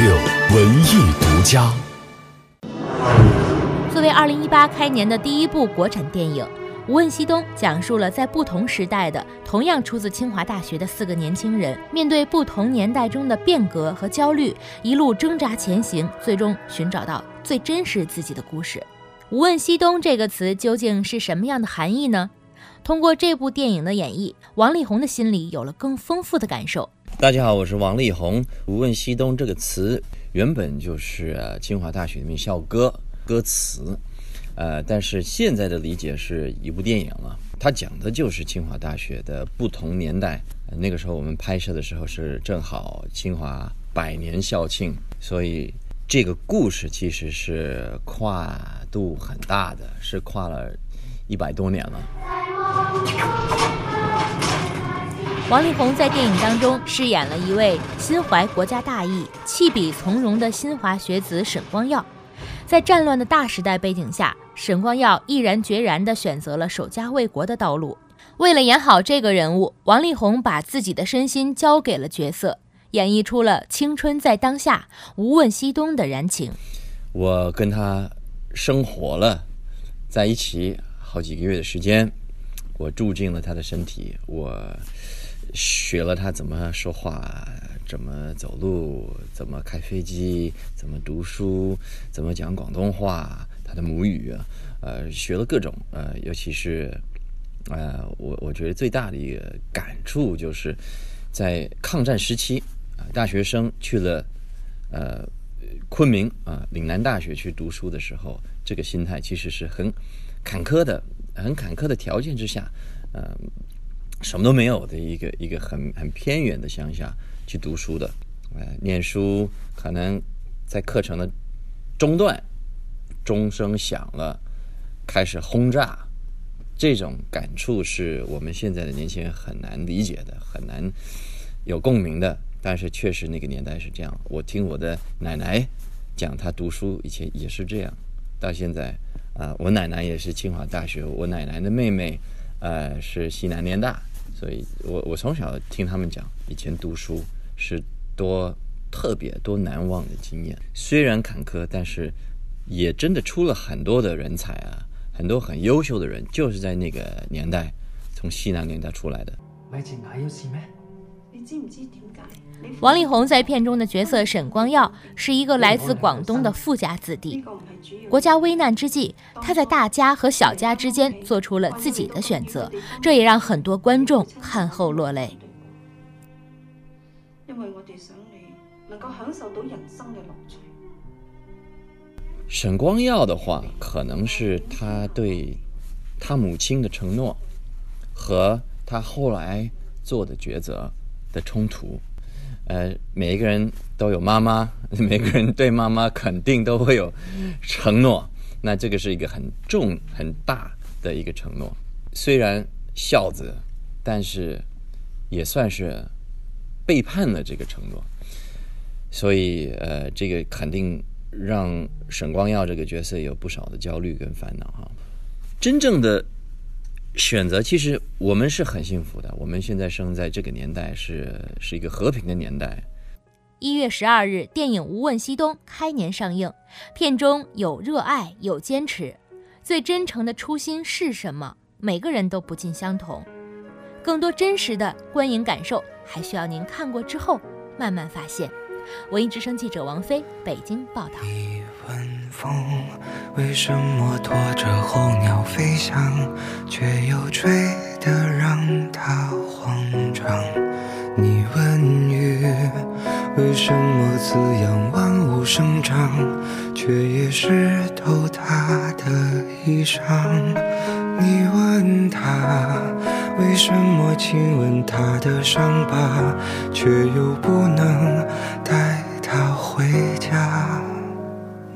六文艺独家。作为二零一八开年的第一部国产电影，《无问西东》讲述了在不同时代的、同样出自清华大学的四个年轻人，面对不同年代中的变革和焦虑，一路挣扎前行，最终寻找到最真实自己的故事。无问西东这个词究竟是什么样的含义呢？通过这部电影的演绎，王力宏的心里有了更丰富的感受。大家好，我是王力宏。无问西东这个词原本就是清华大学的名校歌歌词，呃，但是现在的理解是一部电影了。它讲的就是清华大学的不同年代。那个时候我们拍摄的时候是正好清华百年校庆，所以。这个故事其实是跨度很大的，是跨了一百多年了。王力宏在电影当中饰演了一位心怀国家大义、弃笔从戎的新华学子沈光耀。在战乱的大时代背景下，沈光耀毅然决然地选择了守家卫国的道路。为了演好这个人物，王力宏把自己的身心交给了角色。演绎出了青春在当下、无问西东的燃情。我跟他生活了在一起好几个月的时间，我住进了他的身体，我学了他怎么说话、怎么走路、怎么开飞机、怎么读书、怎么讲广东话，他的母语，呃，学了各种，呃，尤其是，呃，我我觉得最大的一个感触就是在抗战时期。大学生去了，呃，昆明啊，岭南大学去读书的时候，这个心态其实是很坎坷的，很坎坷的条件之下，呃，什么都没有的一个一个很很偏远的乡下去读书的，呃，念书可能在课程的中段，钟声响了，开始轰炸，这种感触是我们现在的年轻人很难理解的，很难有共鸣的。但是确实那个年代是这样，我听我的奶奶讲，她读书以前也是这样。到现在啊，我奶奶也是清华大学，我奶奶的妹妹呃是西南联大，所以我我从小听他们讲，以前读书是多特别多难忘的经验。虽然坎坷，但是也真的出了很多的人才啊，很多很优秀的人，就是在那个年代从西南年代出来的。你知唔知点解？王力宏在片中的角色沈光耀是一个来自广东的富家子弟。国家危难之际，他在大家和小家之间做出了自己的选择，这也让很多观众看后落泪。因为我哋想你能够享受到人生嘅乐趣。沈光耀的话，可能是他对他母亲的承诺和他后来做的抉择的冲突。呃，每一个人都有妈妈，每个人对妈妈肯定都会有承诺。那这个是一个很重、很大的一个承诺。虽然孝子，但是也算是背叛了这个承诺。所以，呃，这个肯定让沈光耀这个角色有不少的焦虑跟烦恼哈。真正的。选择其实我们是很幸福的。我们现在生在这个年代是是一个和平的年代。一月十二日，电影《无问西东》开年上映，片中有热爱，有坚持。最真诚的初心是什么？每个人都不尽相同。更多真实的观影感受，还需要您看过之后慢慢发现。文艺之声记者王菲，北京报道。风为什么拖着候鸟飞翔，却又吹得让它慌张？你问雨为什么滋养万物生长，却也湿透它的衣裳？你问他为什么亲吻他的伤疤，却又不能带他回家？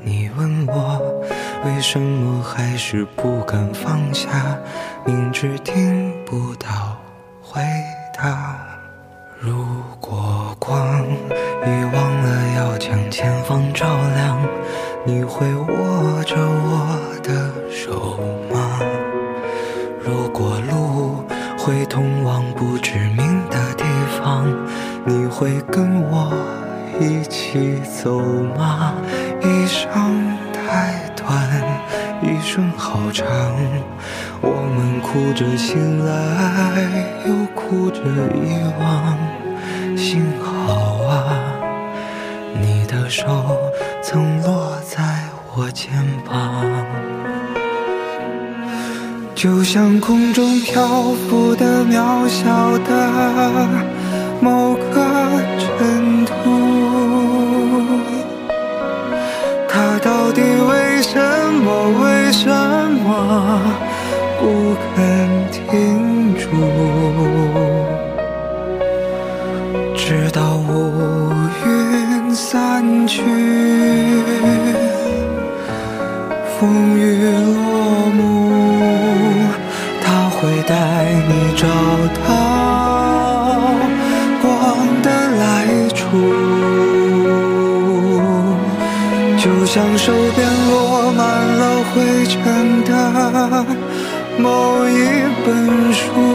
你问我为什么还是不敢放下，明知听不到回答。如果光已忘了要将前方照亮，你会握着我你会跟我一起走吗？一生太短，一生好长。我们哭着醒来，又哭着遗忘。幸好啊，你的手曾落在我肩膀。就像空中漂浮的渺小的直到乌云散去，风雨落幕，他会带你找到光的来处，就像手边落满了灰尘的某一本书。